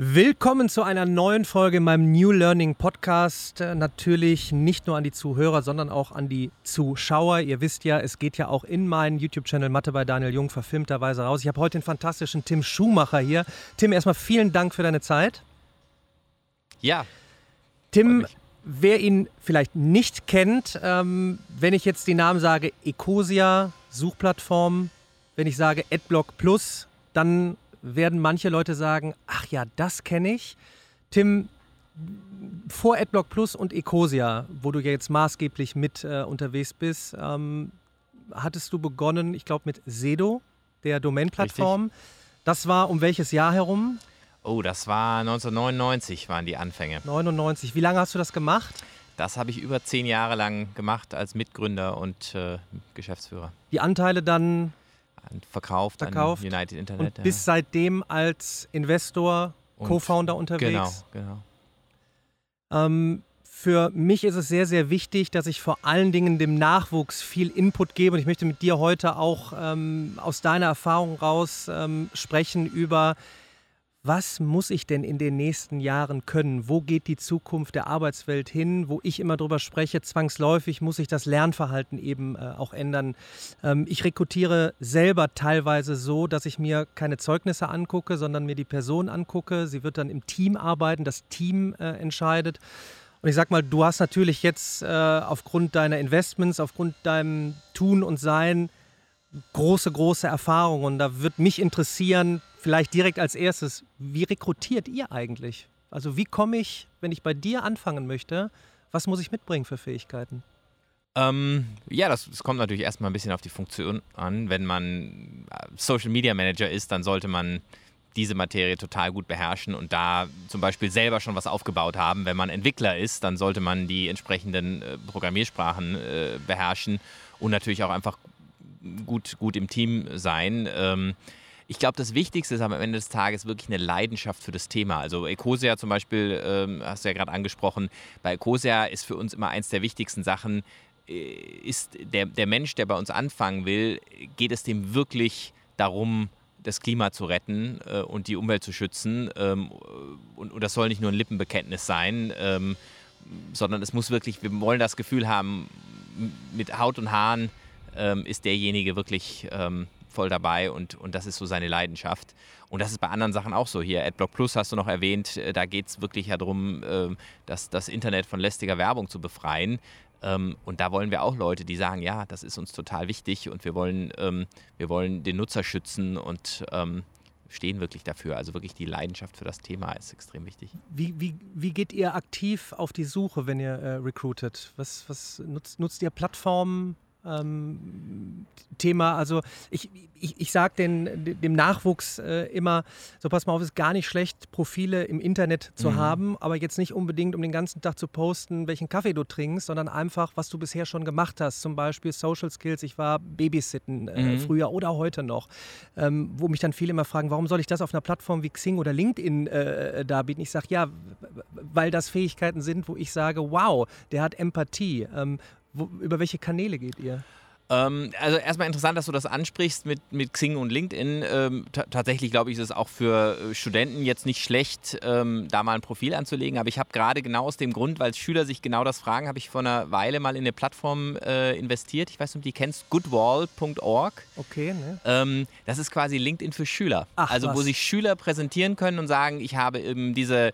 Willkommen zu einer neuen Folge in meinem New Learning Podcast. Äh, natürlich nicht nur an die Zuhörer, sondern auch an die Zuschauer. Ihr wisst ja, es geht ja auch in meinen YouTube-Channel Mathe bei Daniel Jung verfilmterweise raus. Ich habe heute den fantastischen Tim Schumacher hier. Tim, erstmal vielen Dank für deine Zeit. Ja. Tim, wer ihn vielleicht nicht kennt, ähm, wenn ich jetzt die Namen sage, Ecosia, Suchplattform, wenn ich sage Adblock Plus, dann werden manche Leute sagen, ach ja, das kenne ich. Tim, vor AdBlock Plus und Ecosia, wo du ja jetzt maßgeblich mit äh, unterwegs bist, ähm, hattest du begonnen, ich glaube, mit Sedo, der Domain-Plattform. Das war um welches Jahr herum? Oh, das war 1999 waren die Anfänge. 99. Wie lange hast du das gemacht? Das habe ich über zehn Jahre lang gemacht als Mitgründer und äh, Geschäftsführer. Die Anteile dann verkauft, verkauft an United Internet. Und ja. bis seitdem als Investor, Co-Founder unterwegs. Genau, genau. Ähm, für mich ist es sehr, sehr wichtig, dass ich vor allen Dingen dem Nachwuchs viel Input gebe. Und ich möchte mit dir heute auch ähm, aus deiner Erfahrung raus ähm, sprechen über was muss ich denn in den nächsten Jahren können? Wo geht die Zukunft der Arbeitswelt hin? Wo ich immer drüber spreche, zwangsläufig muss sich das Lernverhalten eben äh, auch ändern. Ähm, ich rekrutiere selber teilweise so, dass ich mir keine Zeugnisse angucke, sondern mir die Person angucke. Sie wird dann im Team arbeiten, das Team äh, entscheidet. Und ich sag mal, du hast natürlich jetzt äh, aufgrund deiner Investments, aufgrund deinem Tun und Sein große, große Erfahrung. Und da wird mich interessieren, vielleicht direkt als erstes, wie rekrutiert ihr eigentlich? Also wie komme ich, wenn ich bei dir anfangen möchte, was muss ich mitbringen für Fähigkeiten? Ähm, ja, das, das, kommt natürlich erstmal ein bisschen auf die Funktion an. Wenn man äh, Social Media Manager ist, dann sollte man diese Materie total gut beherrschen und da zum Beispiel selber schon was aufgebaut haben. Wenn man Entwickler ist, dann sollte man die entsprechenden äh, Programmiersprachen äh, beherrschen und natürlich auch einfach gut, gut im Team sein. Ähm, ich glaube, das Wichtigste ist am Ende des Tages wirklich eine Leidenschaft für das Thema. Also Ecosia zum Beispiel, ähm, hast du ja gerade angesprochen, bei Ecosia ist für uns immer eins der wichtigsten Sachen, äh, ist der, der Mensch, der bei uns anfangen will, geht es dem wirklich darum, das Klima zu retten äh, und die Umwelt zu schützen. Ähm, und, und, das soll nicht nur ein Lippenbekenntnis sein, ähm, sondern es muss wirklich, wir wollen das Gefühl haben, mit Haut und Haaren ähm, ist derjenige wirklich ähm, voll dabei und, und das ist so seine Leidenschaft. Und das ist bei anderen Sachen auch so. Hier, AdBlock Plus hast du noch erwähnt, äh, da geht es wirklich ja darum, ähm, das, das Internet von lästiger Werbung zu befreien. Ähm, und da wollen wir auch Leute, die sagen, ja, das ist uns total wichtig und wir wollen, ähm, wir wollen den Nutzer schützen und stehen wirklich dafür. Also wirklich die Leidenschaft für das Thema ist extrem wichtig. Wie, wie, wie geht ihr aktiv auf die Suche, wenn ihr äh, recruitet? Was, was nutzt, nutzt ihr Plattformen? Ähm, Thema. Also ich, ich, ich sage dem Nachwuchs äh, immer, so pass mal auf, es ist gar nicht schlecht, Profile im Internet zu mhm. haben, aber jetzt nicht unbedingt, um den ganzen Tag zu posten, welchen Kaffee du trinkst, sondern einfach, was du bisher schon gemacht hast. Zum Beispiel Social Skills. Ich war Babysitten äh, mhm. früher oder heute noch, ähm, wo mich dann viele immer fragen, warum soll ich das auf einer Plattform wie Xing oder LinkedIn äh, darbieten? Ich sage, ja, weil das Fähigkeiten sind, wo ich sage, wow, der hat Empathie. Ähm, wo, über welche Kanäle geht ihr? Ähm, also erstmal interessant, dass du das ansprichst mit, mit Xing und LinkedIn. Ähm, tatsächlich glaube ich, ist es auch für äh, Studenten jetzt nicht schlecht, ähm, da mal ein Profil anzulegen. Aber ich habe gerade genau aus dem Grund, weil Schüler sich genau das fragen, habe ich vor einer Weile mal in eine Plattform äh, investiert. Ich weiß nicht, ob du die kennst, goodwall.org. Okay, ne? Ähm, das ist quasi LinkedIn für Schüler. Ach, also was? wo sich Schüler präsentieren können und sagen, ich habe eben diese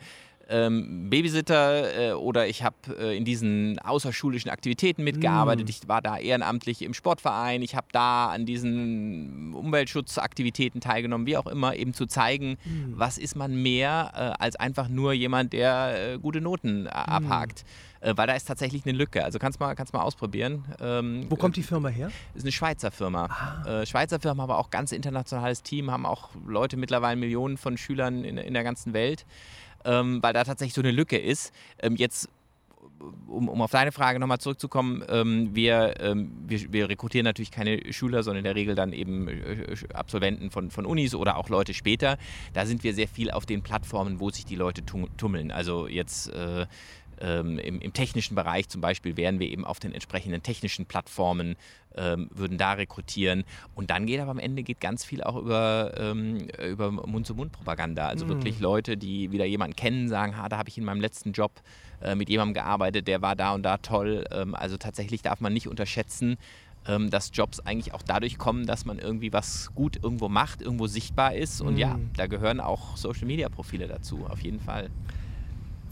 ähm, Babysitter äh, oder ich habe äh, in diesen außerschulischen Aktivitäten mitgearbeitet. Mm. Ich war da ehrenamtlich im Sportverein. Ich habe da an diesen Umweltschutzaktivitäten teilgenommen, wie auch immer, eben zu zeigen, mm. was ist man mehr äh, als einfach nur jemand, der äh, gute Noten äh, mm. abhakt. Äh, weil da ist tatsächlich eine Lücke. Also kannst mal, kannst mal ausprobieren. Ähm, Wo kommt die Firma her? Ist eine Schweizer Firma. Ah. Schweizer Firma, aber auch ganz internationales Team, haben auch Leute mittlerweile Millionen von Schülern in, in der ganzen Welt ähm, weil da tatsächlich so eine Lücke ist. Ähm, jetzt um, um, auf deine Frage nochmal zurückzukommen, ähm, wir, ähm, wir, wir, rekrutieren natürlich keine Schüler, sondern in der Regel dann eben äh, Absolventen von, von Unis oder auch Leute später. Da sind wir sehr viel auf den Plattformen, wo sich die Leute tummeln. Also jetzt äh, ähm, im, im, technischen Bereich zum Beispiel wären wir eben auf den entsprechenden technischen Plattformen, ähm, würden da rekrutieren. Und dann geht aber am Ende geht ganz viel auch über, ähm, über Mund-zu-Mund-Propaganda. Also mhm. wirklich Leute, die wieder jemanden kennen, sagen, ha, da habe ich in meinem letzten Job äh, mit jemandem gearbeitet, der war da und da toll. Ähm, also tatsächlich darf man nicht unterschätzen, ähm, dass Jobs eigentlich auch dadurch kommen, dass man irgendwie was gut irgendwo macht, irgendwo sichtbar ist. Und mhm. ja, da gehören auch Social-Media-Profile dazu, auf jeden Fall.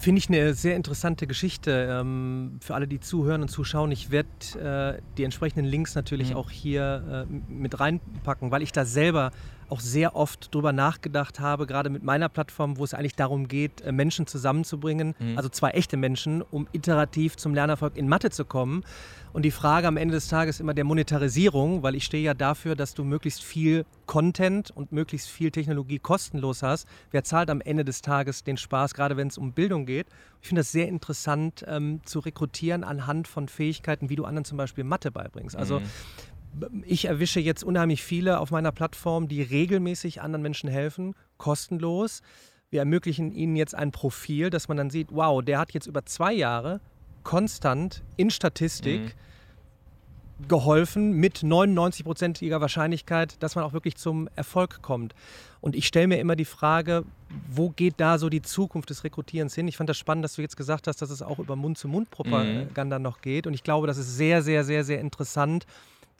Finde ich eine sehr interessante Geschichte ähm, für alle, die zuhören und zuschauen. Ich werde äh, die entsprechenden Links natürlich mhm. auch hier äh, mit reinpacken, weil ich da selber auch sehr oft drüber nachgedacht habe, gerade mit meiner Plattform, wo es eigentlich darum geht, äh, Menschen zusammenzubringen, mhm. also zwei echte Menschen, um iterativ zum Lernerfolg in Mathe zu kommen. Und die Frage am Ende des Tages immer der Monetarisierung, weil ich stehe ja dafür, dass du möglichst viel Content und möglichst viel Technologie kostenlos hast. Wer zahlt am Ende des Tages den Spaß, gerade wenn es um Bildung geht? Ich finde das sehr interessant ähm, zu rekrutieren anhand von Fähigkeiten, wie du anderen zum Beispiel Mathe beibringst. Also mhm ich erwische jetzt unheimlich viele auf meiner Plattform, die regelmäßig anderen Menschen helfen, kostenlos. Wir ermöglichen ihnen jetzt ein Profil, dass man dann sieht, wow, der hat jetzt über zwei Jahre konstant in Statistik mhm. geholfen mit 99-prozentiger Wahrscheinlichkeit, dass man auch wirklich zum Erfolg kommt. Und ich stelle mir immer die Frage, wo geht da so die Zukunft des Rekrutierens hin? Ich fand das spannend, dass du jetzt gesagt hast, dass es auch über Mund-zu-Mund-Propaganda mhm. noch geht. Und ich glaube, das ist sehr, sehr, sehr, sehr interessant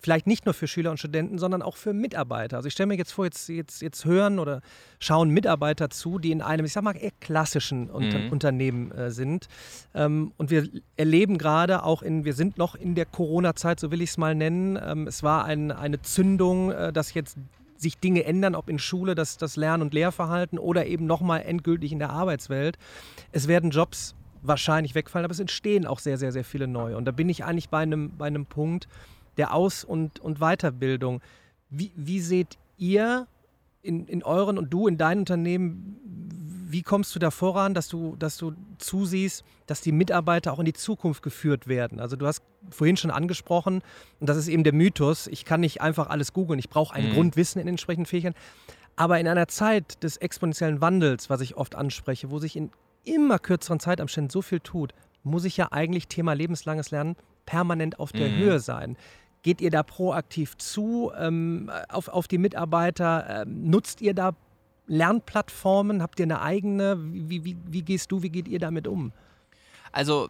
vielleicht nicht nur für Schüler und Studenten, sondern auch für Mitarbeiter. Also ich stelle mir jetzt vor, jetzt, jetzt, jetzt hören oder schauen Mitarbeiter zu, die in einem, ich sag mal, eher klassischen Unter mhm. Unternehmen äh, sind. Ähm, und wir erleben gerade auch in, wir sind noch in der Corona-Zeit, so will ich es mal nennen. Ähm, es war ein, eine Zündung, äh, dass jetzt sich Dinge ändern, ob in Schule das, das Lern- und Lehrverhalten oder eben nochmal endgültig in der Arbeitswelt. Es werden Jobs wahrscheinlich wegfallen, aber es entstehen auch sehr, sehr, sehr viele neue. Und da bin ich eigentlich bei einem, bei einem Punkt, der Aus- und, und Weiterbildung. Wie, wie seht ihr in, in euren und du in deinem Unternehmen, wie kommst du da voran, dass du, dass du zusiehst, dass die Mitarbeiter auch in die Zukunft geführt werden? Also du hast vorhin schon angesprochen, und das ist eben der Mythos, ich kann nicht einfach alles googeln, ich brauche ein mhm. Grundwissen in entsprechenden Fähigkeiten. Aber in einer Zeit des exponentiellen Wandels, was ich oft anspreche, wo sich in immer kürzeren Zeitabständen so viel tut, muss ich ja eigentlich Thema lebenslanges Lernen permanent auf der mhm. Höhe sein. Geht ihr da proaktiv zu ähm, auf, auf die Mitarbeiter? Ähm, nutzt ihr da Lernplattformen? Habt ihr eine eigene? Wie, wie, wie gehst du, wie geht ihr damit um? Also,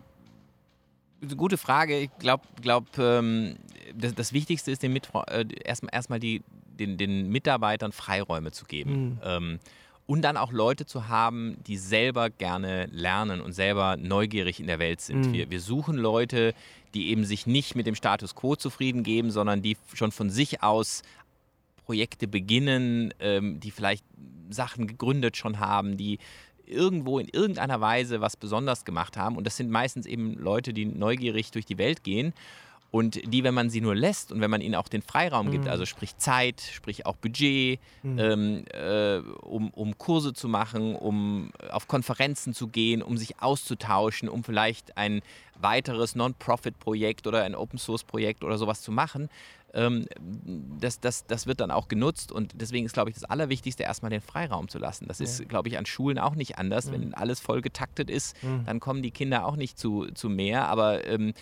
gute Frage. Ich glaube, glaub, ähm, das, das, Wichtigste ist, den äh, erstmal erst den, den Mitarbeitern Freiräume zu geben. Mhm. Und dann auch Leute zu haben, die selber gerne lernen und selber neugierig in der Welt sind. Mhm. Wir, wir suchen Leute, die eben sich nicht mit dem Status quo zufrieden geben, sondern die schon von sich aus Projekte beginnen, ähm, die vielleicht Sachen gegründet schon haben, die irgendwo in irgendeiner Weise was besonders gemacht haben. Und das sind meistens eben Leute, die neugierig durch die Welt gehen und die, wenn man sie nur lässt und wenn man ihnen auch den Freiraum gibt, mhm. also sprich Zeit, sprich auch Budget, mhm. ähm, äh, um, um Kurse zu machen, um auf Konferenzen zu gehen, um sich auszutauschen, um vielleicht ein weiteres Non-Profit-Projekt oder ein Open-Source-Projekt oder sowas zu machen, ähm, das, das, das wird dann auch genutzt und deswegen ist, glaube ich, das Allerwichtigste, erstmal den Freiraum zu lassen. Das ist, glaube ich, an Schulen auch nicht anders. Mhm. Wenn alles voll getaktet ist, mhm. dann kommen die Kinder auch nicht zu, zu mehr, aber ähm,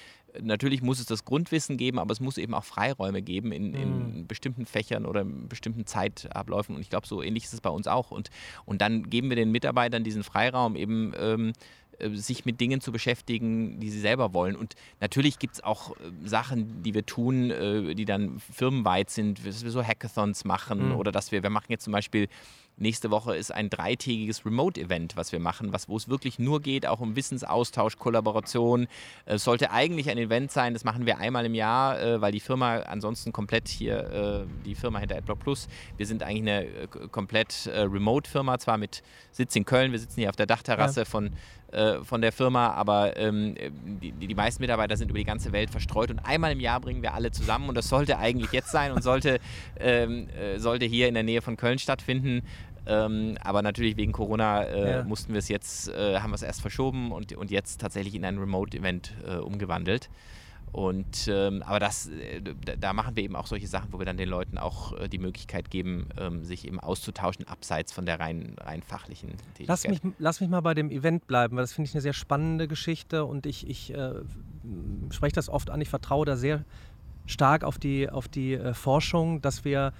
Natürlich muss es das Grundwissen geben, aber es muss eben auch Freiräume geben in, in mhm. bestimmten Fächern oder in bestimmten Zeitabläufen. Und ich glaube, so ähnlich ist es bei uns auch. Und, und dann geben wir den Mitarbeitern diesen Freiraum, eben ähm, äh, sich mit Dingen zu beschäftigen, die sie selber wollen. Und natürlich gibt es auch äh, Sachen, die wir tun, äh, die dann firmenweit sind, dass wir so Hackathons machen mhm. oder dass wir, wir machen jetzt zum Beispiel Nächste Woche ist ein dreitägiges Remote-Event, was wir machen, was, wo es wirklich nur geht, auch um Wissensaustausch, Kollaboration. Es sollte eigentlich ein Event sein, das machen wir einmal im Jahr, äh, weil die Firma ansonsten komplett hier, äh, die Firma hinter AdBlock Plus, wir sind eigentlich eine äh, komplett Remote-Firma, zwar mit Sitz in Köln, wir sitzen hier auf der Dachterrasse ja. von von der Firma, aber ähm, die, die, meisten Mitarbeiter sind über die ganze Welt verstreut und einmal im Jahr bringen wir alle zusammen und das sollte eigentlich jetzt sein und sollte, ähm, äh, sollte hier in der Nähe von Köln stattfinden. Ähm, aber natürlich wegen Corona äh, ja. mussten wir es jetzt, äh, haben wir es erst verschoben und, und jetzt tatsächlich in ein Remote-Event äh, umgewandelt. Und ähm, aber das, äh, da machen wir eben auch solche Sachen, wo wir dann den Leuten auch äh, die Möglichkeit geben, ähm, sich eben auszutauschen, abseits von der rein, rein fachlichen Tätigkeit. Lass mich, lass mich mal bei dem Event bleiben, weil das finde ich eine sehr spannende Geschichte und ich, ich äh, spreche das oft an, ich vertraue da sehr stark auf die, auf die Forschung, dass wir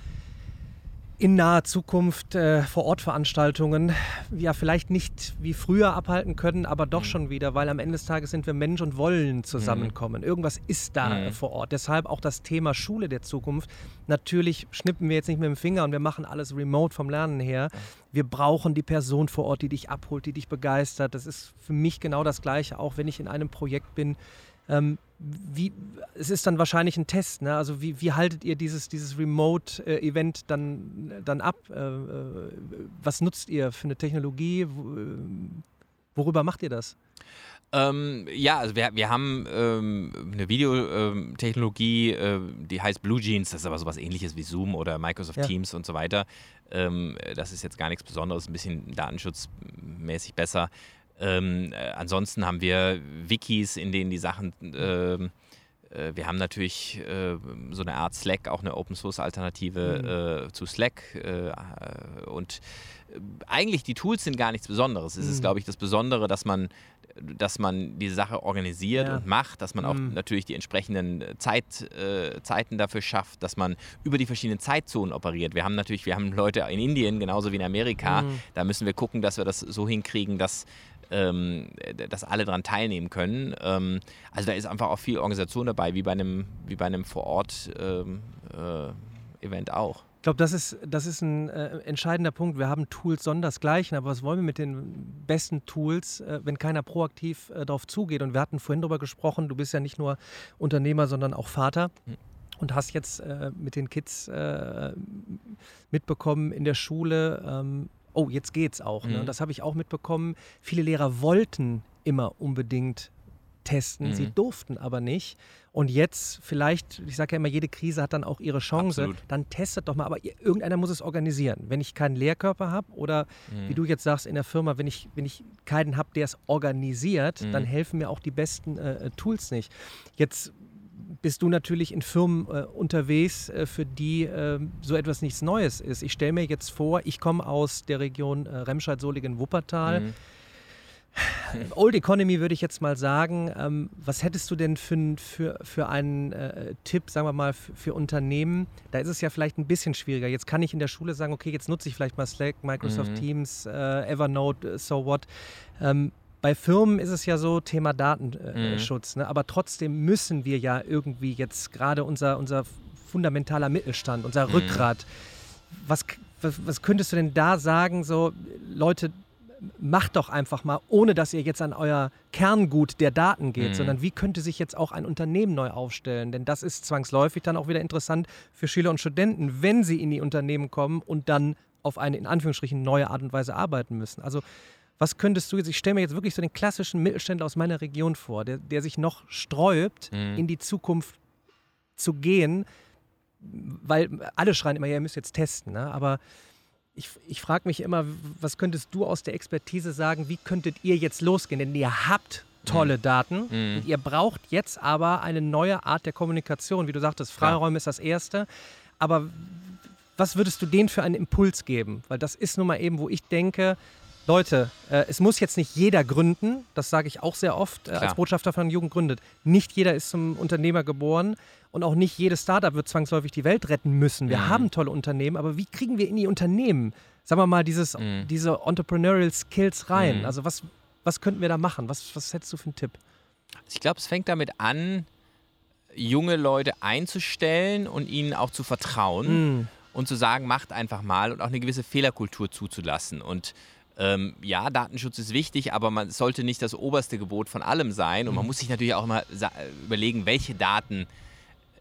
in naher Zukunft äh, Vor-Ort-Veranstaltungen ja vielleicht nicht wie früher abhalten können, aber doch mhm. schon wieder, weil am Ende des Tages sind wir Mensch und wollen zusammenkommen. Mhm. Irgendwas ist da mhm. vor Ort. Deshalb auch das Thema Schule der Zukunft. Natürlich schnippen wir jetzt nicht mit dem Finger und wir machen alles remote vom Lernen her. Wir brauchen die Person vor Ort, die dich abholt, die dich begeistert. Das ist für mich genau das Gleiche, auch wenn ich in einem Projekt bin ähm, wie, es ist dann wahrscheinlich ein Test, ne? Also wie, wie haltet ihr dieses, dieses Remote-Event dann, dann ab? Äh, äh, was nutzt ihr für eine Technologie? Worüber macht ihr das? Ähm, ja, also wir, wir haben ähm, eine Videotechnologie, äh, die heißt Blue Jeans, das ist aber sowas ähnliches wie Zoom oder Microsoft ja. Teams und so weiter. Ähm, das ist jetzt gar nichts Besonderes, ein bisschen datenschutzmäßig besser. Ähm, äh, ansonsten haben wir Wikis, in denen die Sachen. Ähm, äh, wir haben natürlich äh, so eine Art Slack, auch eine Open Source Alternative mhm. Äh, zu Slack. Äh, und eigentlich die Tools sind gar nichts Besonderes. Es mhm. ist, glaube ich, das Besondere, dass man dass man die Sache organisiert ja. und macht, dass man auch mhm. natürlich die entsprechenden Zeit, äh, Zeiten dafür schafft, dass man über die verschiedenen Zeitzonen operiert. Wir haben natürlich, wir haben Leute in Indien genauso wie in Amerika. Mhm. Da müssen wir gucken, dass wir das so hinkriegen, dass ähm, dass alle daran teilnehmen können. Ähm, also da ist einfach auch viel Organisation dabei, wie bei einem, wie bei einem Vor-Ort-Event ähm, äh, auch. Ich glaube, das ist, das ist ein äh, entscheidender Punkt. Wir haben Tools sondersgleichen, aber was wollen wir mit den besten Tools, äh, wenn keiner proaktiv äh, darauf zugeht? Und wir hatten vorhin darüber gesprochen, du bist ja nicht nur Unternehmer, sondern auch Vater. Hm und hast jetzt äh, mit den Kids äh, mitbekommen in der Schule, ähm, oh, jetzt geht's auch. Ne? Mhm. Das habe ich auch mitbekommen. Viele Lehrer wollten immer unbedingt testen, mhm. sie durften aber nicht. Und jetzt vielleicht, ich sage ja immer, jede Krise hat dann auch ihre Chance, Absolut. dann testet doch mal, aber irgendeiner muss es organisieren. Wenn ich keinen Lehrkörper habe oder mhm. wie du jetzt sagst in der Firma, wenn ich, wenn ich keinen habe, der es organisiert, mhm. dann helfen mir auch die besten äh, Tools nicht. Jetzt bist du natürlich in Firmen äh, unterwegs, äh, für die äh, so etwas nichts Neues ist. Ich stelle mir jetzt vor, ich komme aus der Region äh, Remscheid-Solingen-Wuppertal. Mhm. Old Economy würde ich jetzt mal sagen. Ähm, was hättest du denn für, für, für einen äh, Tipp, sagen wir mal, für, für, Unternehmen? Da ist es ja vielleicht ein bisschen schwieriger. Jetzt kann ich in der Schule sagen, okay, jetzt nutze ich vielleicht mal Slack, Microsoft mhm. Teams, äh, Evernote, so what. Ähm, bei Firmen ist es ja so, Thema Datenschutz, mhm. ne? aber trotzdem müssen wir ja irgendwie jetzt gerade unser, unser fundamentaler Mittelstand, unser mhm. Rückgrat, was, was, was könntest du denn da sagen, so Leute, macht doch einfach mal, ohne dass ihr jetzt an euer Kerngut der Daten geht, mhm. sondern wie könnte sich jetzt auch ein Unternehmen neu aufstellen? Denn das ist zwangsläufig dann auch wieder interessant für Schüler und Studenten, wenn sie in die Unternehmen kommen und dann auf eine in Anführungsstrichen neue Art und Weise arbeiten müssen. Also was könntest du jetzt, ich stelle mir jetzt wirklich so den klassischen Mittelständler aus meiner Region vor, der, der sich noch sträubt, mhm. in die Zukunft zu gehen, weil alle schreien immer, ja, ihr müsst jetzt testen, ne? aber ich, ich frage mich immer, was könntest du aus der Expertise sagen, wie könntet ihr jetzt losgehen? Denn ihr habt tolle mhm. Daten. Mhm. ihr braucht jetzt aber eine neue Art der Kommunikation. Wie du sagtest, Freiräume ja. ist das Erste. Aber was würdest du denen für einen Impuls geben? Weil das ist nun mal eben, wo ich denke, Leute, äh, es muss jetzt nicht jeder gründen, das sage ich auch sehr oft äh, als Botschafter von Jugend gründet. Nicht jeder ist zum Unternehmer geboren und auch nicht jedes Startup wird zwangsläufig die Welt retten müssen. Wir mhm. haben tolle Unternehmen, aber wie kriegen wir in die Unternehmen, sagen wir mal, dieses, mhm. diese Entrepreneurial Skills rein? Mhm. Also was, was könnten wir da machen? Was, was hättest du für einen Tipp? Ich glaube, es fängt damit an, junge Leute einzustellen und ihnen auch zu vertrauen mhm. und zu sagen, macht einfach mal und auch eine gewisse Fehlerkultur zuzulassen. Und ähm, ja, Datenschutz ist wichtig, aber man sollte nicht das oberste Gebot von allem sein. Und man mhm. muss sich natürlich auch immer überlegen, welche Daten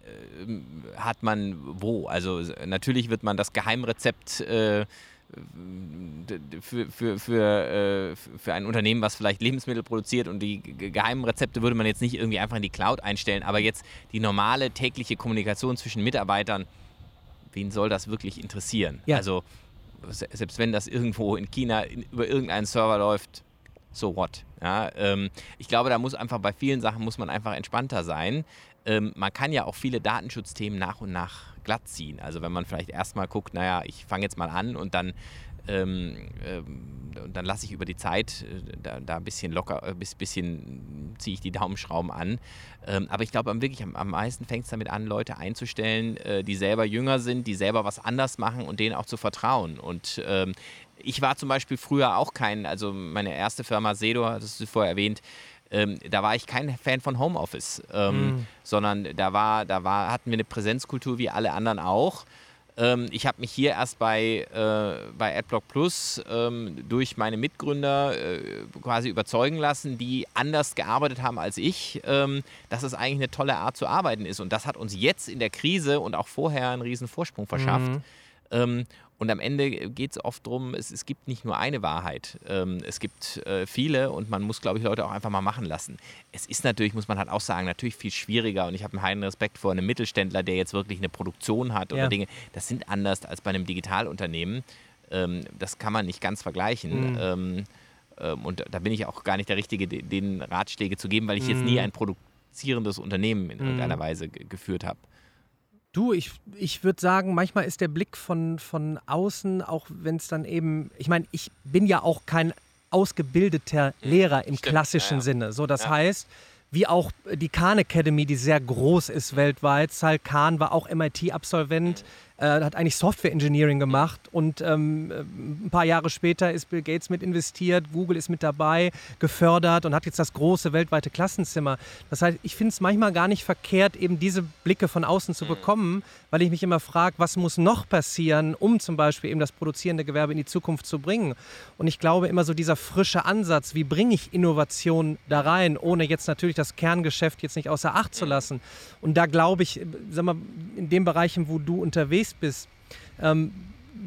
äh, hat man wo. Also natürlich wird man das Geheimrezept äh, für, für, für, äh, für ein Unternehmen, was vielleicht Lebensmittel produziert und die geheimen Rezepte würde man jetzt nicht irgendwie einfach in die Cloud einstellen, aber jetzt die normale tägliche Kommunikation zwischen Mitarbeitern, wen soll das wirklich interessieren? Ja. Also selbst wenn das irgendwo in China in, über irgendeinen Server läuft, so what. Ja, ähm, ich glaube, da muss einfach bei vielen Sachen muss man einfach entspannter sein. ähm, man kann ja auch viele Datenschutzthemen nach und nach glatt ziehen. Also wenn man vielleicht erstmal guckt, naja, ich fange jetzt mal an und dann ähm, ähm, und dann lasse ich über die Zeit äh, da, da, ein bisschen locker, ein äh, bisschen ziehe ich die Daumenschrauben an. Ähm, aber ich glaube, wirklich am, am meisten fängt es damit an, Leute einzustellen, äh, die selber jünger sind, die selber was anders machen und denen auch zu vertrauen. Und ähm, ich war zum Beispiel früher auch kein, also meine erste Firma Sedo, das du vorher erwähnt, ähm, da war ich kein Fan von Homeoffice, ähm, mm. sondern da war, da war, hatten wir eine Präsenzkultur wie alle anderen auch. Ähm, ich habe mich hier erst bei, äh, bei AdBlock Plus ähm, durch meine Mitgründer äh, quasi überzeugen lassen, die anders gearbeitet haben als ich, ähm, dass es eigentlich eine tolle Art zu arbeiten ist. Und das hat uns jetzt in der Krise und auch vorher einen riesen Vorsprung verschafft. Mhm. Und am Ende geht es oft darum, es, es gibt nicht nur eine Wahrheit. Ähm, es gibt äh, viele und man muss, glaube ich, Leute auch einfach mal machen lassen. Es ist natürlich, muss man halt auch sagen, natürlich viel schwieriger und ich habe einen heiden Respekt vor einem Mittelständler, der jetzt wirklich eine Produktion hat oder ja. Dinge. Das sind anders als bei einem Digitalunternehmen. Ähm, das kann man nicht ganz vergleichen. Mhm. Ähm, ähm und da bin ich auch gar nicht der Richtige, den Ratschläge zu geben, weil ich mhm. jetzt nie mhm. ein produzierendes Unternehmen in mhm. irgendeiner Weise geführt habe. Du, ich, ich würde sagen, manchmal ist der Blick von, von außen, auch wenn es dann eben, ich meine, ich bin ja auch kein ausgebildeter mhm. Lehrer im Stimmt, klassischen ja, ja. Sinne. So, das ja. heißt, wie auch die Khan Academy, die sehr groß ist weltweit. Sal Khan war auch MIT-Absolvent. Äh, hat eigentlich Software Engineering gemacht und ähm, äh, ein paar Jahre später ist Bill Gates mit investiert, Google ist mit dabei, gefördert und hat jetzt das große weltweite Klassenzimmer. Das heißt, ich finde es manchmal gar nicht verkehrt, eben diese Blicke von außen zu mhm. bekommen, weil ich mich immer frage, was muss noch passieren, um zum Beispiel eben das produzierende Gewerbe in die Zukunft zu bringen. Und ich glaube immer so dieser frische Ansatz, wie bringe ich Innovation da rein, ohne jetzt natürlich das Kerngeschäft jetzt nicht außer Acht zu lassen. Und da glaube ich, sag mal, in den Bereichen, wo du unterwegs bist, ähm,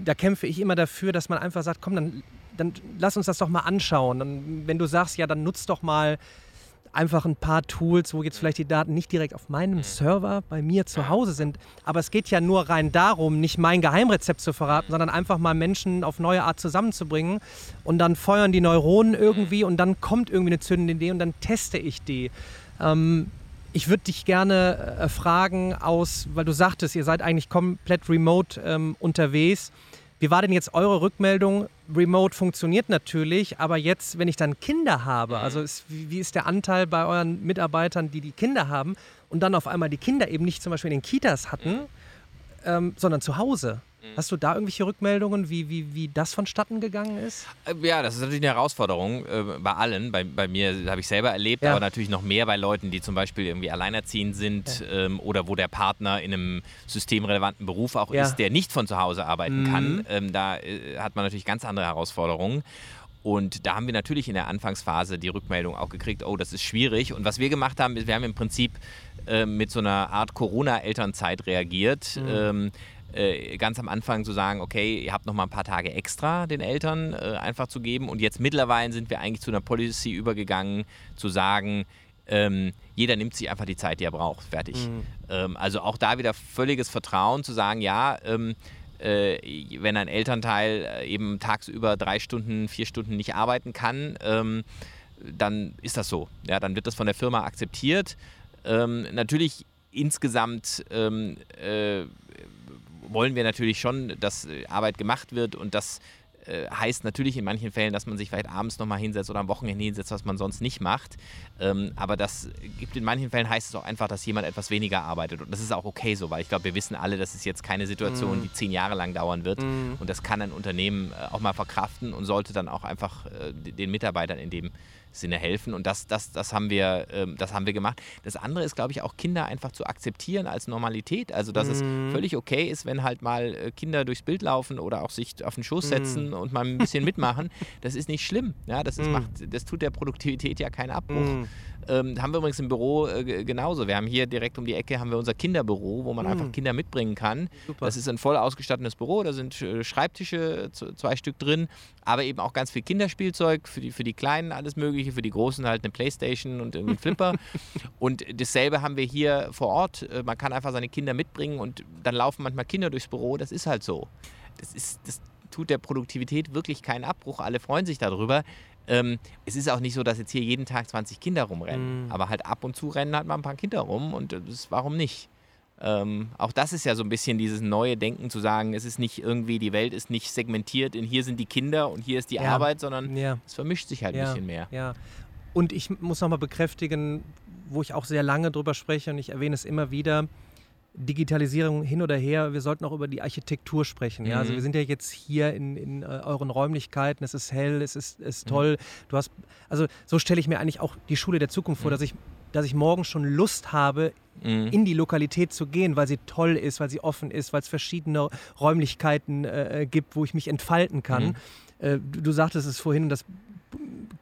da kämpfe ich immer dafür, dass man einfach sagt, komm, dann, dann lass uns das doch mal anschauen. Und wenn du sagst, ja, dann nutzt doch mal einfach ein paar Tools, wo jetzt vielleicht die Daten nicht direkt auf meinem mhm. Server bei mir zu Hause sind. Aber es geht ja nur rein darum, nicht mein Geheimrezept zu verraten, sondern einfach mal Menschen auf neue Art zusammenzubringen. Und dann feuern die Neuronen irgendwie und dann kommt irgendwie eine zündende Idee und dann teste ich die. Ähm, ich würde dich gerne äh, fragen aus, weil du sagtest, ihr seid eigentlich komplett remote ähm, unterwegs. Wie war denn jetzt eure Rückmeldung? Remote funktioniert natürlich, aber jetzt, wenn ich dann Kinder habe, also ist, wie ist der Anteil bei euren Mitarbeitern, die die Kinder haben und dann auf einmal die Kinder eben nicht zum Beispiel in den Kitas hatten, ähm, sondern zu Hause? Mhm. Hast du da irgendwelche Rückmeldungen, wie, wie, wie das vonstatten gegangen ist? Äh, ja, das ist natürlich eine Herausforderung äh, bei allen. Bei, bei mir habe ich selber erlebt, ja. aber natürlich noch mehr bei Leuten, die zum Beispiel irgendwie alleinerziehend sind ja. ähm, oder wo der Partner in einem systemrelevanten Beruf auch ja. ist, der nicht von zu Hause arbeiten mhm. kann. Ähm, da äh, hat man natürlich ganz andere Herausforderungen. Und da haben wir natürlich in der Anfangsphase die Rückmeldung auch gekriegt, oh, das ist schwierig. Und was wir gemacht haben, ist, wir haben im Prinzip äh, mit so einer Art Corona-Elternzeit reagiert. Mhm. Ähm, äh, ganz am Anfang zu sagen, okay, ihr habt noch mal ein paar Tage extra den Eltern äh, einfach zu geben. Und jetzt mittlerweile sind wir eigentlich zu einer Policy übergegangen, zu sagen, ähm, jeder nimmt sich einfach die Zeit, die er braucht. Fertig. Mhm. Ähm, also auch da wieder völliges Vertrauen zu sagen, ja, ähm, äh, wenn ein Elternteil äh, eben tagsüber drei Stunden, vier Stunden nicht arbeiten kann, ähm, dann ist das so. Ja, dann wird das von der Firma akzeptiert. Ähm, natürlich insgesamt ähm, äh, wollen wir natürlich schon, dass äh, Arbeit gemacht wird und das äh, heißt natürlich in manchen Fällen, dass man sich vielleicht abends nochmal hinsetzt oder am Wochenende hinsetzt, was man sonst nicht macht. Ähm, aber das gibt in manchen Fällen heißt es auch einfach, dass jemand etwas weniger arbeitet. Und das ist auch okay so, weil ich glaube, wir wissen alle, das ist jetzt keine Situation, mm. die zehn Jahre lang dauern wird. Mm. Und das kann ein Unternehmen äh, auch mal verkraften und sollte dann auch einfach den Mitarbeitern in dem Sinne helfen. Und das, das, das, haben, wir, ähm, das haben wir gemacht. Das andere ist, glaube ich, auch Kinder einfach zu akzeptieren als Normalität. Also, dass mhm. es völlig okay ist, wenn halt mal äh, Kinder durchs Bild laufen oder auch sich auf den Schoß setzen mhm. und mal ein bisschen mitmachen. Das ist nicht schlimm. Ja, das, ist, mhm. macht, das tut der Produktivität ja keinen Abbruch. Ähm, haben wir übrigens im Büro äh, genauso. Wir haben hier direkt um die Ecke haben wir unser Kinderbüro, wo man mhm. einfach Kinder mitbringen kann. Super. Das ist ein voll ausgestattetes Büro, da sind äh, Schreibtische, zwei Stück drin, aber eben auch ganz viel Kinderspielzeug für die, für die Kleinen, alles Mögliche, für die Großen halt eine Playstation und irgendwie einen Flipper. und dasselbe haben wir hier vor Ort. Äh, man kann einfach seine Kinder mitbringen und dann laufen manchmal Kinder durchs Büro. Das ist halt so. Das ist, das tut der Produktivität wirklich keinen Abbruch. Alle freuen sich darüber. Ähm, es ist auch nicht so, dass jetzt hier jeden Tag 20 Kinder rumrennen. Mhm. Aber halt ab und zu rennen halt mal ein paar Kinder rum und das, warum nicht? Ähm, auch das ist ja so ein bisschen dieses neue Denken zu sagen, es ist nicht irgendwie, die Welt ist nicht segmentiert in hier sind die Kinder und hier ist die ja. Arbeit, sondern ja. es vermischt sich halt ja. ein bisschen mehr. Ja. Und ich muss nochmal bekräftigen, wo ich auch sehr lange drüber spreche und ich erwähne es immer wieder, Digitalisierung hin oder her, wir sollten auch über die Architektur sprechen. Ja? Also mhm. Also wir sind ja jetzt hier in, in äh, euren Räumlichkeiten, es ist hell, es ist, ist mhm. toll. Du hast, also so stelle ich mir eigentlich auch die Schule der Zukunft vor, mhm. dass ich, dass ich morgen schon Lust habe, mhm. in die Lokalität zu gehen, weil sie toll ist, weil sie offen ist, weil es verschiedene Räumlichkeiten äh, gibt, wo ich mich entfalten kann. Mhm. Äh, du, du sagtest es vorhin, das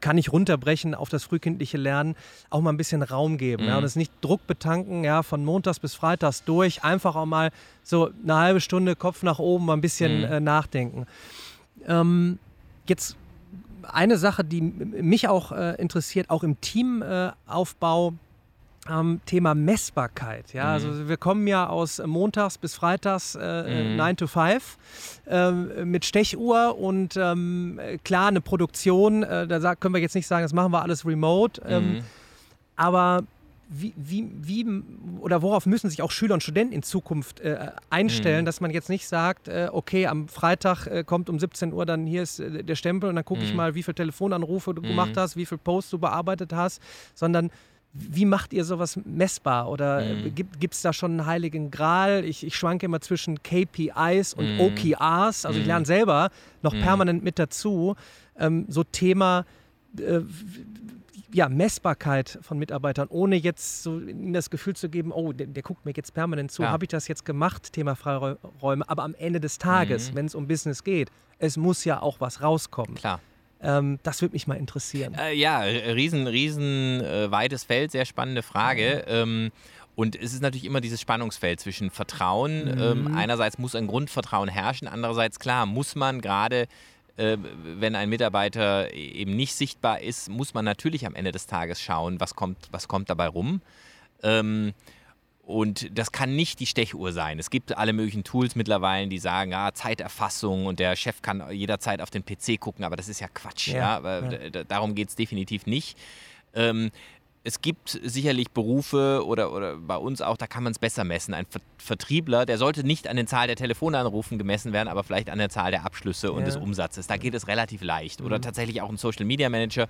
kann ich runterbrechen auf das frühkindliche Lernen, auch mal ein bisschen Raum geben. Mhm. Ja, und es nicht Druck betanken, ja, von montags bis freitags durch, einfach auch mal so eine halbe Stunde Kopf nach oben, mal ein bisschen mhm. äh, nachdenken. Ähm, jetzt eine Sache, die mich auch äh, interessiert, auch im Teamaufbau. Äh, ähm, Thema Messbarkeit. Ja? Mhm. Also wir kommen ja aus montags bis freitags äh, mhm. 9 to 5 äh, mit Stechuhr und ähm, klar eine Produktion, äh, da können wir jetzt nicht sagen, das machen wir alles remote, ähm, mhm. aber wie, wie, wie, oder worauf müssen sich auch Schüler und Studenten in Zukunft äh, einstellen, mhm. dass man jetzt nicht sagt, äh, okay, am Freitag äh, kommt um 17 Uhr dann hier ist äh, der Stempel und dann gucke ich mhm. mal, wie viele Telefonanrufe du gemacht mhm. hast, wie viele Posts du bearbeitet hast, sondern wie macht ihr sowas messbar? Oder mhm. gibt es da schon einen heiligen Gral? Ich, ich schwanke immer zwischen KPIs und mhm. OKRs. Also ich lerne mhm. selber noch mhm. permanent mit dazu. Ähm, so Thema äh, ja, Messbarkeit von Mitarbeitern, ohne jetzt so ihnen das Gefühl zu geben, oh, der, der guckt mir jetzt permanent zu, ja. habe ich das jetzt gemacht, Thema Freiräume. Aber am Ende des Tages, mhm. wenn es um Business geht, es muss ja auch was rauskommen. Klar. Ähm, das würde mich mal interessieren. Äh, ja, riesen, riesen äh, weites Feld, sehr spannende Frage. Ähm, und es ist natürlich immer dieses Spannungsfeld zwischen Vertrauen. Mhm. Ähm, einerseits muss ein Grundvertrauen herrschen, andererseits klar muss man gerade äh, wenn ein Mitarbeiter eben nicht sichtbar ist, muss man natürlich am Ende des Tages schauen, was kommt, was kommt dabei rum. Ähm, und das kann nicht die Stechuhr sein. Es gibt alle möglichen Tools mittlerweile, die sagen, ja, Zeiterfassung und der Chef kann jederzeit auf den PC gucken, aber das ist ja Quatsch. Ja, ja? ja. Darum geht es definitiv nicht. Ähm, es gibt sicherlich Berufe oder, oder bei uns auch, da kann man es besser messen. Ein Vertriebler, der sollte nicht an der Zahl der Telefonanrufen gemessen werden, aber vielleicht an der Zahl der Abschlüsse und ja. des Umsatzes. Da geht es relativ leicht. Oder mhm. tatsächlich auch ein Social Media Manager.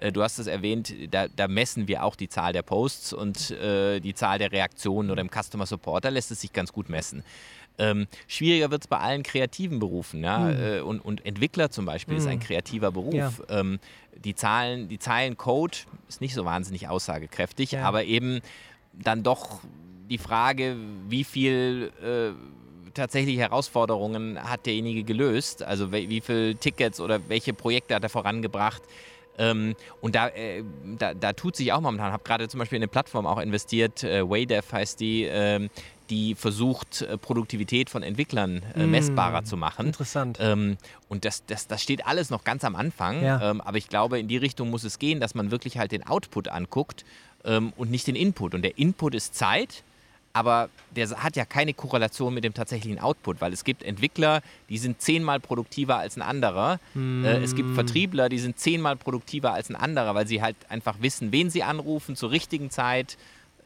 Äh, du hast es erwähnt, da, da, messen wir auch die Zahl der Posts und äh, die Zahl der Reaktionen oder im Customer Support. Da lässt es sich ganz gut messen. Ähm, schwieriger wird es bei allen kreativen Berufen. Ja? Mhm. Und, und, Entwickler zum Beispiel mhm. ist ein mhm. kreativer Beruf. Ja. Ähm, die, Zahlen, die Zeilen Code ist nicht so wahnsinnig aussagekräftig, ja. aber eben dann doch die Frage, wie viel äh, tatsächlich Herausforderungen hat derjenige gelöst, also wie viele Tickets oder welche Projekte hat er vorangebracht. Ähm, und da, äh, da, da, tut sich auch momentan, Ich habe gerade zum Beispiel in eine Plattform auch investiert, äh, Waydev heißt die, ähm, die versucht, äh, Produktivität von Entwicklern äh, mm, messbarer zu machen. Interessant. Ähm, und das, das, das steht alles noch ganz am Anfang. Ja. Ähm, aber ich glaube, in die Richtung muss es gehen, dass man wirklich halt den Output anguckt ähm, und nicht den Input. Und der Input ist Zeit. Aber der hat ja keine Korrelation mit dem tatsächlichen Output, weil es gibt Entwickler, die sind zehnmal produktiver als ein anderer. Mm. Es gibt Vertriebler, die sind zehnmal produktiver als ein anderer, weil sie halt einfach wissen, wen sie anrufen zur richtigen Zeit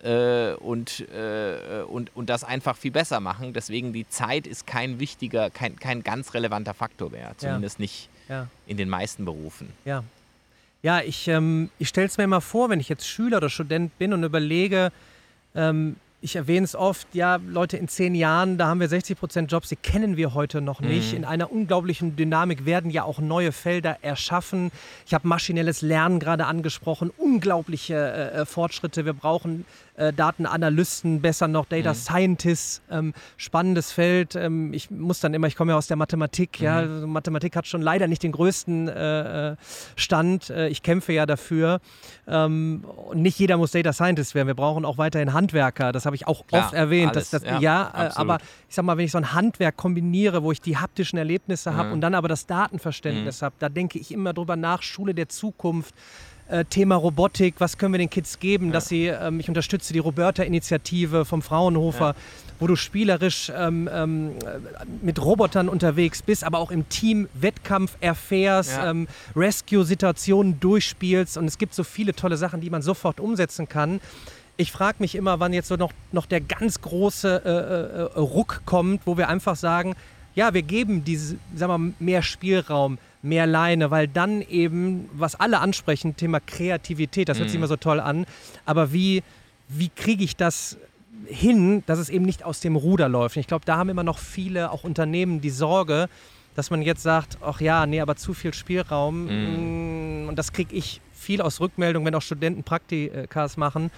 äh, und, äh, und, und das einfach viel besser machen. Deswegen die Zeit ist kein wichtiger, kein, kein ganz relevanter Faktor mehr, zumindest ja. nicht ja. in den meisten Berufen. Ja, ja ich, ähm, ich stelle es mir immer vor, wenn ich jetzt Schüler oder Student bin und überlege, ähm, ich erwähne es oft, ja, Leute, in zehn Jahren, da haben wir 60 Prozent Jobs, die kennen wir heute noch nicht. Mhm. In einer unglaublichen Dynamik werden ja auch neue Felder erschaffen. Ich habe maschinelles Lernen gerade angesprochen, unglaubliche äh, äh Fortschritte. Wir brauchen äh, Datenanalysten, besser noch Data mhm. Scientists, ähm, spannendes Feld. Ähm, ich muss dann immer, ich komme ja aus der Mathematik, mhm. ja, also Mathematik hat schon leider nicht den größten äh, äh Stand. Äh, ich kämpfe ja dafür. Ähm, nicht jeder muss Data Scientist werden. Wir brauchen auch weiterhin Handwerker. Das habe ich auch Klar, oft erwähnt. Alles, dass, dass, ja, ja äh, aber ich sag mal, wenn ich so ein Handwerk kombiniere, wo ich die haptischen Erlebnisse mhm. habe und dann aber das Datenverständnis mhm. habe, da denke ich immer drüber nach, Schule der Zukunft. Äh, Thema Robotik, was können wir den Kids geben, ja. dass sie, ähm, ich unterstütze die Roberta-Initiative vom Fraunhofer, ja. wo du spielerisch ähm, ähm, mit Robotern unterwegs bist, aber auch im Team Wettkampf erfährst, ja. ähm, Rescue-Situationen durchspielst und es gibt so viele tolle Sachen, die man sofort umsetzen kann. Ich frage mich immer, wann jetzt so noch, noch der ganz große äh, äh, Ruck kommt, wo wir einfach sagen, ja, wir geben diese, sagen wir, mehr Spielraum, mehr Leine, weil dann eben, was alle ansprechen, Thema Kreativität, das hört sich mhm. immer so toll an, aber wie, wie kriege ich das hin, dass es eben nicht aus dem Ruder läuft? ich glaube, da haben immer noch viele, auch Unternehmen, die Sorge, dass man jetzt sagt, ach ja, nee, aber zu viel Spielraum. Mhm. Mm, und das kriege ich viel aus Rückmeldungen, wenn auch Studenten Praktikas machen,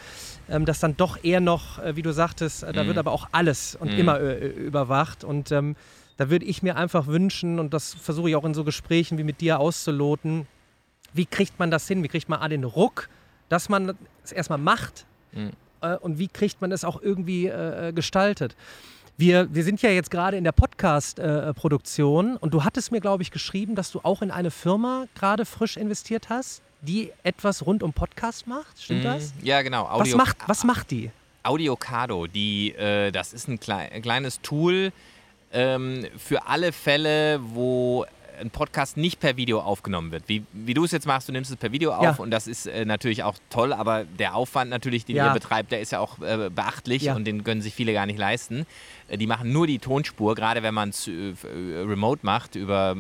ähm, dass dann doch eher noch, äh, wie du sagtest, äh, da mhm. wird aber auch alles und mhm. immer äh, überwacht. Und ähm, da würde ich mir einfach wünschen, und das versuche ich auch in so Gesprächen wie mit dir auszuloten, wie kriegt man das hin? Wie kriegt man an den Ruck, dass man es erstmal macht mhm. äh, und wie kriegt man es auch irgendwie äh, äh, gestaltet? Wir, wir sind ja jetzt gerade in der Podcast-Produktion äh, und du hattest mir, glaube ich, geschrieben, dass du auch in eine Firma gerade frisch investiert hast, die etwas rund um Podcast macht. Stimmt mhm. das? Ja, genau. Audio was, macht, was macht die? Audiocado, die, äh, das ist ein, klei ein kleines Tool, ähm, für alle Fälle, wo ein Podcast nicht per Video aufgenommen wird. Wie, wie du es jetzt machst, du nimmst es per Video auf ja. und das ist äh, natürlich auch toll, aber der Aufwand natürlich, den ja. ihr betreibt, der ist ja auch äh, beachtlich ja. und den können sich viele gar nicht leisten. Äh, die machen nur die Tonspur, gerade wenn man es äh, remote macht. Über,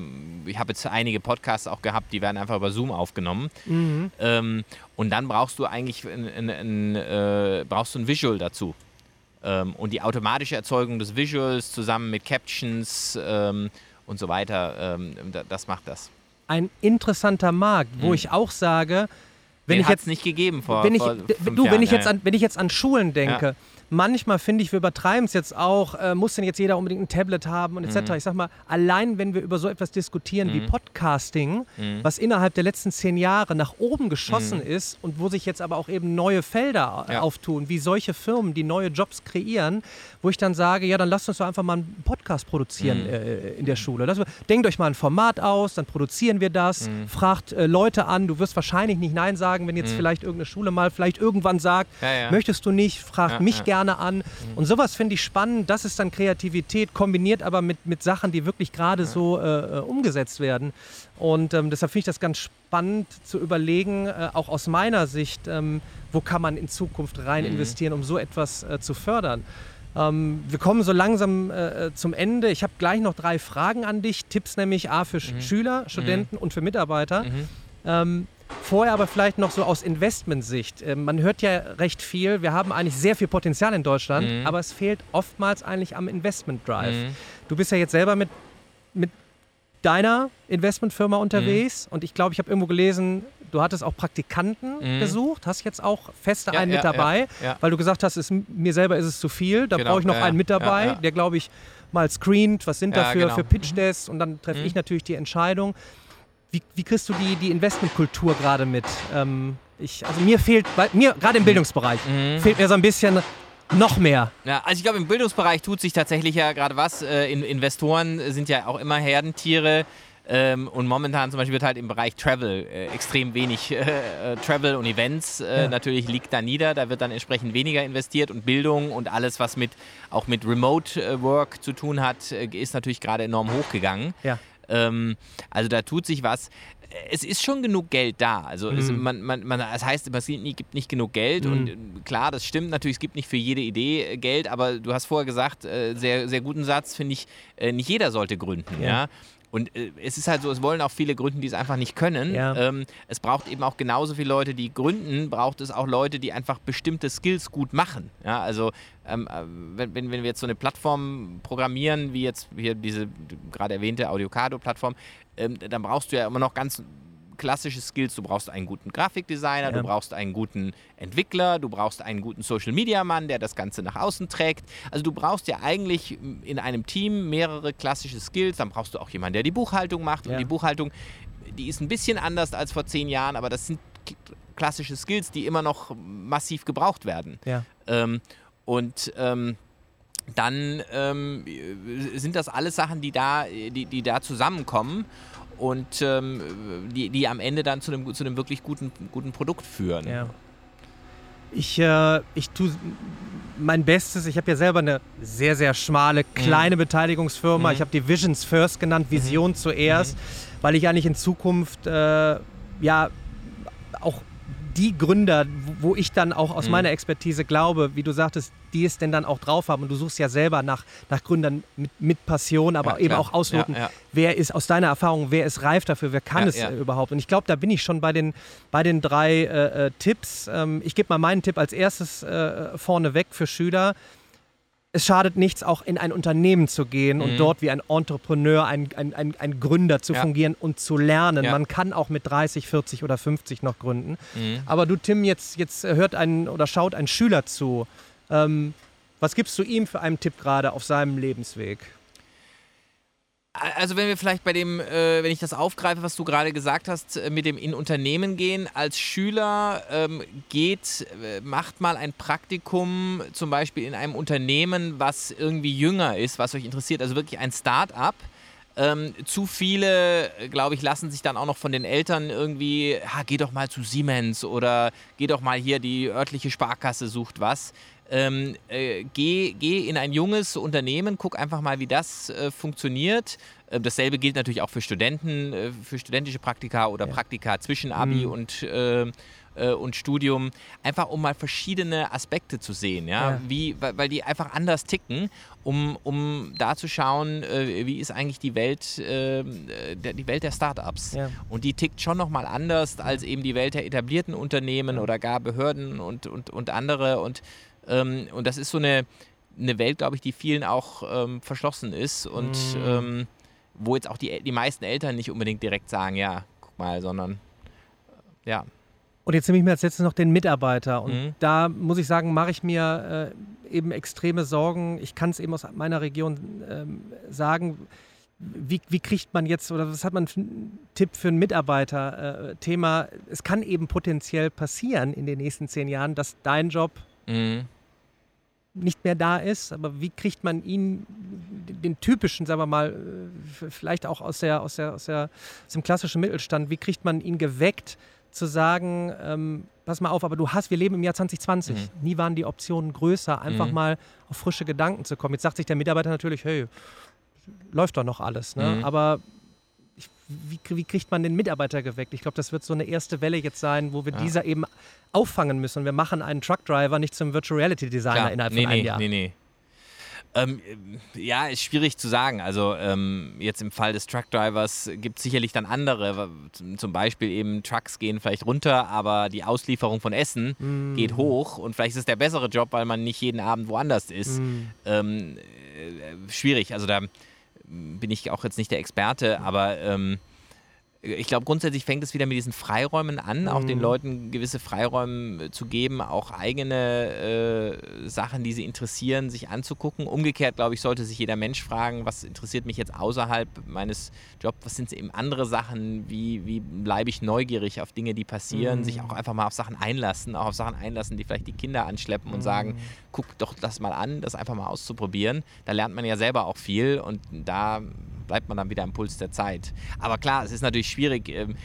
ich habe jetzt einige Podcasts auch gehabt, die werden einfach über Zoom aufgenommen. Mhm. Ähm, und dann brauchst du eigentlich ein, ein, ein, äh, brauchst du ein Visual dazu. Ähm, und die automatische Erzeugung des Visuals zusammen mit Captions ähm, und so weiter, ähm, das macht das. Ein interessanter Markt, wo hm. ich auch sage, wenn Den ich jetzt nicht gegeben vor, wenn ich, vor du, Jahren, wenn ich jetzt an, wenn ich jetzt an Schulen denke, ja manchmal finde ich, wir übertreiben es jetzt auch, äh, muss denn jetzt jeder unbedingt ein Tablet haben und etc. Mhm. Ich sag mal, allein wenn wir über so etwas diskutieren mhm. wie Podcasting, mhm. was innerhalb der letzten zehn Jahre nach oben geschossen mhm. ist und wo sich jetzt aber auch eben neue Felder ja. auftun, wie solche Firmen, die neue Jobs kreieren, wo ich dann sage, ja, dann lasst uns doch einfach mal einen Podcast produzieren mhm. äh, in der Schule. Das, denkt euch mal ein Format aus, dann produzieren wir das, mhm. fragt äh, Leute an, du wirst wahrscheinlich nicht Nein sagen, wenn jetzt vielleicht irgendeine Schule mal vielleicht irgendwann sagt, ja, ja. möchtest du nicht, fragt mich gerne gerne an. Und sowas finde ich spannend. Das ist dann Kreativität, kombiniert aber mit, mit Sachen, die wirklich gerade ja. so äh, umgesetzt werden. Und ähm, deshalb finde ich das ganz spannend zu überlegen, äh, auch aus meiner Sicht, ähm, wo kann man in Zukunft rein mhm. investieren, um so etwas äh, zu fördern. Ähm, wir kommen so langsam äh, äh, zum Ende. Ich habe gleich noch drei Fragen an dich. Tipps nämlich A für mhm. Schüler, Studenten mhm. und für Mitarbeiter. Mhm. Ähm, Vorher aber vielleicht noch so aus Investmentsicht. Ähm, man hört ja recht viel. Wir haben eigentlich sehr viel Potenzial in Deutschland, mhm. aber es fehlt oftmals eigentlich am Investment Drive. Mhm. Du bist ja jetzt selber mit, mit deiner Investmentfirma unterwegs mhm. und ich glaube, ich habe irgendwo gelesen, du hattest auch Praktikanten mhm. gesucht, hast jetzt auch feste ja, einen ja, mit dabei, ja, weil du gesagt hast, es, mir selber ist es zu viel, da genau, brauche ich noch einen mit dabei, der glaube ich mal screent, was sind da für, genau. für Pitch-Tests und dann treffe mhm. ich natürlich die Entscheidung. Wie, wie kriegst du die, die Investmentkultur gerade mit? Ähm, ich, also mir fehlt, mir gerade im Bildungsbereich, mhm. fehlt mir so ein bisschen noch mehr. Ja, also ich glaube, im Bildungsbereich tut sich tatsächlich ja gerade was. Äh, Investoren sind ja auch immer Herdentiere. Ähm, und momentan zum Beispiel wird halt im Bereich Travel äh, extrem wenig äh, äh Travel und Events äh, ja. natürlich liegt da nieder. Da wird dann entsprechend weniger investiert und Bildung und alles, was mit auch mit Remote äh, Work zu tun hat, ist natürlich gerade enorm hochgegangen. Ja. Ähm, also da tut sich was. Es ist schon genug Geld da. Also mhm. es, man, man, man, das heißt, es gibt nicht genug Geld. Mhm. Und äh, klar, das stimmt natürlich, es gibt nicht für jede Idee äh, Geld. Aber du hast vorher gesagt, äh, sehr, sehr guten Satz, finde ich, nicht jeder sollte gründen. Ja. ja? Und äh, es ist halt so, es wollen auch viele gründen, die es einfach nicht können. Ja. Ähm, es braucht eben auch genauso viele Leute, die gründen, braucht es auch Leute, die einfach bestimmte Skills gut machen. Ja, also ähm, äh, wenn, wenn, wir jetzt so eine Plattform programmieren, wie jetzt hier diese gerade erwähnte Audiocado-Plattform, ähm, dann brauchst du ja immer noch ganz klassische Skills. Du brauchst einen guten Grafikdesigner, ja. du brauchst einen guten Entwickler, du brauchst einen guten Social Media Mann, der das Ganze nach außen trägt. Also du brauchst ja eigentlich in einem Team mehrere klassische Skills. Dann brauchst du auch jemanden, der die Buchhaltung macht. Ja. Und die Buchhaltung, die ist ein bisschen anders als vor zehn Jahren, aber das sind klassische Skills, die immer noch massiv gebraucht werden. Ja. Ähm, und ähm, dann ähm, sind das alles Sachen, die da, die, die da zusammenkommen und ähm, die, die am Ende dann zu einem, zu einem wirklich guten, guten Produkt führen. Ja. Ich, äh, ich tue mein Bestes. Ich habe ja selber eine sehr, sehr schmale, kleine mhm. Beteiligungsfirma. Mhm. Ich habe die Visions First genannt, Vision mhm. zuerst, mhm. weil ich eigentlich in Zukunft äh, ja die Gründer, wo ich dann auch aus mhm. meiner Expertise glaube, wie du sagtest, die es denn dann auch drauf haben. Und du suchst ja selber nach, nach Gründern mit, mit Passion, aber ja, eben auch ausloten, ja, ja. wer ist aus deiner Erfahrung, wer ist reif dafür, wer kann es überhaupt. Und ich glaube, da bin ich schon bei den, bei den drei äh, äh, Tipps. Ähm, ich gebe mal meinen Tipp als erstes äh, vorneweg für Schüler es schadet nichts, auch in ein Unternehmen zu gehen mhm. und dort wie ein Entrepreneur, ein, ein, ein, ein Gründer zu ja. fungieren und zu lernen. Ja. Man kann auch mit 30, 40 oder 50 noch gründen. Mhm. Aber du, Tim, jetzt, jetzt hört ein oder schaut ein Schüler zu. Ähm, was gibst du ihm für einen Tipp gerade auf seinem Lebensweg? Also wenn wir vielleicht bei dem, äh, wenn ich das aufgreife, was du gerade gesagt hast, äh, mit dem in Unternehmen gehen, als Schüler ähm, geht, äh, macht mal ein Praktikum zum Beispiel in einem Unternehmen, was irgendwie jünger ist, was euch interessiert, also wirklich ein Start-up. Ähm, zu viele, glaube ich, lassen sich dann auch noch von den Eltern irgendwie, ha, geh doch mal zu Siemens oder geh doch mal hier, die örtliche Sparkasse sucht was ähm, äh, geh, geh in ein junges Unternehmen, guck einfach mal, wie das äh, funktioniert. Äh, dasselbe gilt natürlich auch für Studenten, äh, für studentische Praktika oder ja. Praktika zwischen Abi mhm. und, äh, äh, und Studium. Einfach um mal verschiedene Aspekte zu sehen, ja? ja. Wie, weil, die einfach anders ticken, um, um da zu schauen, wie ist eigentlich die Welt, ähm, der, die Welt der Startups. Ja. Und die tickt schon nochmal anders als eben die Welt der etablierten Unternehmen oder gar Behörden und, und, und andere. Und ähm, und das ist so eine, eine Welt, glaube ich, die vielen auch ähm, verschlossen ist und mm. ähm, wo jetzt auch die, die meisten Eltern nicht unbedingt direkt sagen, ja, guck mal, sondern äh, ja. Und jetzt nehme ich mir als letztes noch den Mitarbeiter. Und mhm. da muss ich sagen, mache ich mir äh, eben extreme Sorgen. Ich kann es eben aus meiner Region ähm, sagen. Wie, wie, kriegt man jetzt oder was hat man für einen Tipp für ein Mitarbeiter-Thema? Äh, es kann eben potenziell passieren in den nächsten zehn Jahren, dass dein Job mhm nicht mehr da ist, aber wie kriegt man ihn, den typischen, sagen wir mal, äh, vielleicht auch aus, der, aus, der, aus, der, aus dem klassischen Mittelstand, wie kriegt man ihn geweckt, zu sagen, ähm, pass mal auf, aber du hast, wir leben im Jahr 2020, mhm. nie waren die Optionen größer, einfach mhm. mal auf frische Gedanken zu kommen. Jetzt sagt sich der Mitarbeiter natürlich, hey, läuft doch noch alles, ne? Mhm. aber wie, wie, kriegt man den Mitarbeiter geweckt? Ich glaube, das wird so eine erste Welle jetzt sein, wo wir ja. dieser eben auffangen müssen. Wir machen einen Truckdriver nicht zum Virtual Reality Designer Klar. innerhalb nee, von einem nee, Jahr. Nee, nee. Ähm, ja, ist schwierig zu sagen. Also ähm, jetzt im Fall des Truckdrivers gibt es sicherlich dann andere. Zum Beispiel eben Trucks gehen vielleicht runter, aber die Auslieferung von Essen mm. geht hoch und vielleicht ist es der bessere Job, weil man nicht jeden Abend woanders ist. Mm. Ähm, äh, schwierig. Also da bin ich auch jetzt nicht der Experte, aber ähm, ich glaube, grundsätzlich fängt es wieder mit diesen Freiräumen an, mhm. auch den mhm. Leuten gewisse Freiräume zu geben, auch eigene äh, Sachen, die sie interessieren, sich anzugucken. Umgekehrt, glaube ich, sollte sich jeder Mensch fragen, was interessiert mich jetzt außerhalb meines Jobs, was sind eben andere Sachen, wie, wie bleibe ich neugierig auf Dinge, die passieren, mhm. sich auch einfach mal auf Sachen einlassen, auch auf Sachen einlassen, die vielleicht die Kinder anschleppen und mhm. sagen, guck doch das mal an, das einfach mal auszuprobieren. Da lernt man ja selber auch viel und da bleibt man dann wieder am Puls der Zeit. Aber klar, es ist natürlich schwierig. Ähm,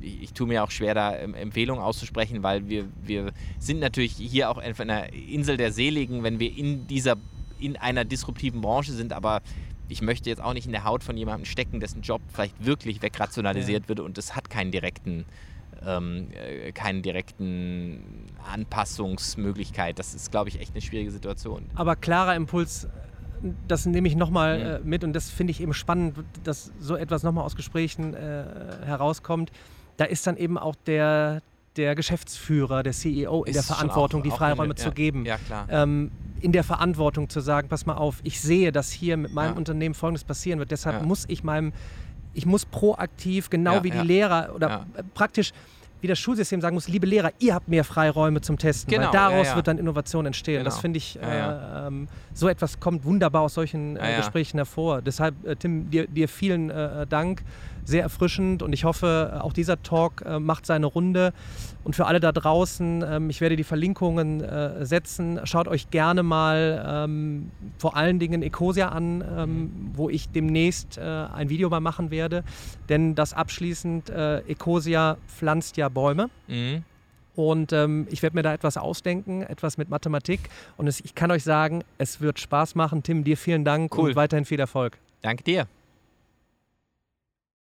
ich, ich tue mir auch schwer, da ähm, Empfehlungen auszusprechen, weil wir, wir sind natürlich hier auch auf einer Insel der Seligen, wenn wir in dieser in einer disruptiven Branche sind, aber ich möchte jetzt auch nicht in der Haut von jemandem stecken, dessen Job vielleicht wirklich wegrationalisiert ja. wird und es hat keinen direkten, ähm, äh, keinen direkten Anpassungsmöglichkeit. Das ist, glaube ich, echt eine schwierige Situation. Aber klarer Impuls das nehme ich nochmal mhm. äh, mit und das finde ich eben spannend, dass so etwas nochmal aus Gesprächen äh, herauskommt. Da ist dann eben auch der, der Geschäftsführer, der CEO in ist der Verantwortung, auch, die Freiräume zu ja, geben. Ja, klar. Ähm, in der Verantwortung zu sagen, pass mal auf, ich sehe, dass hier mit meinem ja. Unternehmen Folgendes passieren wird. Deshalb ja. muss ich meinem, ich muss proaktiv, genau wie die Lehrer oder praktisch wie das Schulsystem sagen muss, liebe Lehrer, ihr habt mehr Freiräume zum Testen, genau, weil daraus ja, ja. wird dann Innovation entstehen. Genau. Das finde ich, ja, äh, ähm, so etwas kommt wunderbar aus solchen äh, Gesprächen hervor. Deshalb, äh, Tim, dir, dir vielen äh, Dank sehr erfrischend und ich hoffe, auch dieser Talk äh, macht seine Runde. Und für alle da draußen, ähm, ich werde die Verlinkungen äh, setzen. Schaut euch gerne mal ähm, vor allen Dingen Ecosia an, ähm, wo ich demnächst äh, ein Video mal machen werde. Denn das abschließend, äh, Ecosia pflanzt ja Bäume. Mhm. Und ähm, ich werde mir da etwas ausdenken, etwas mit Mathematik. Und es, ich kann euch sagen, es wird Spaß machen. Tim, dir vielen Dank Cool. und weiterhin viel Erfolg. Danke dir.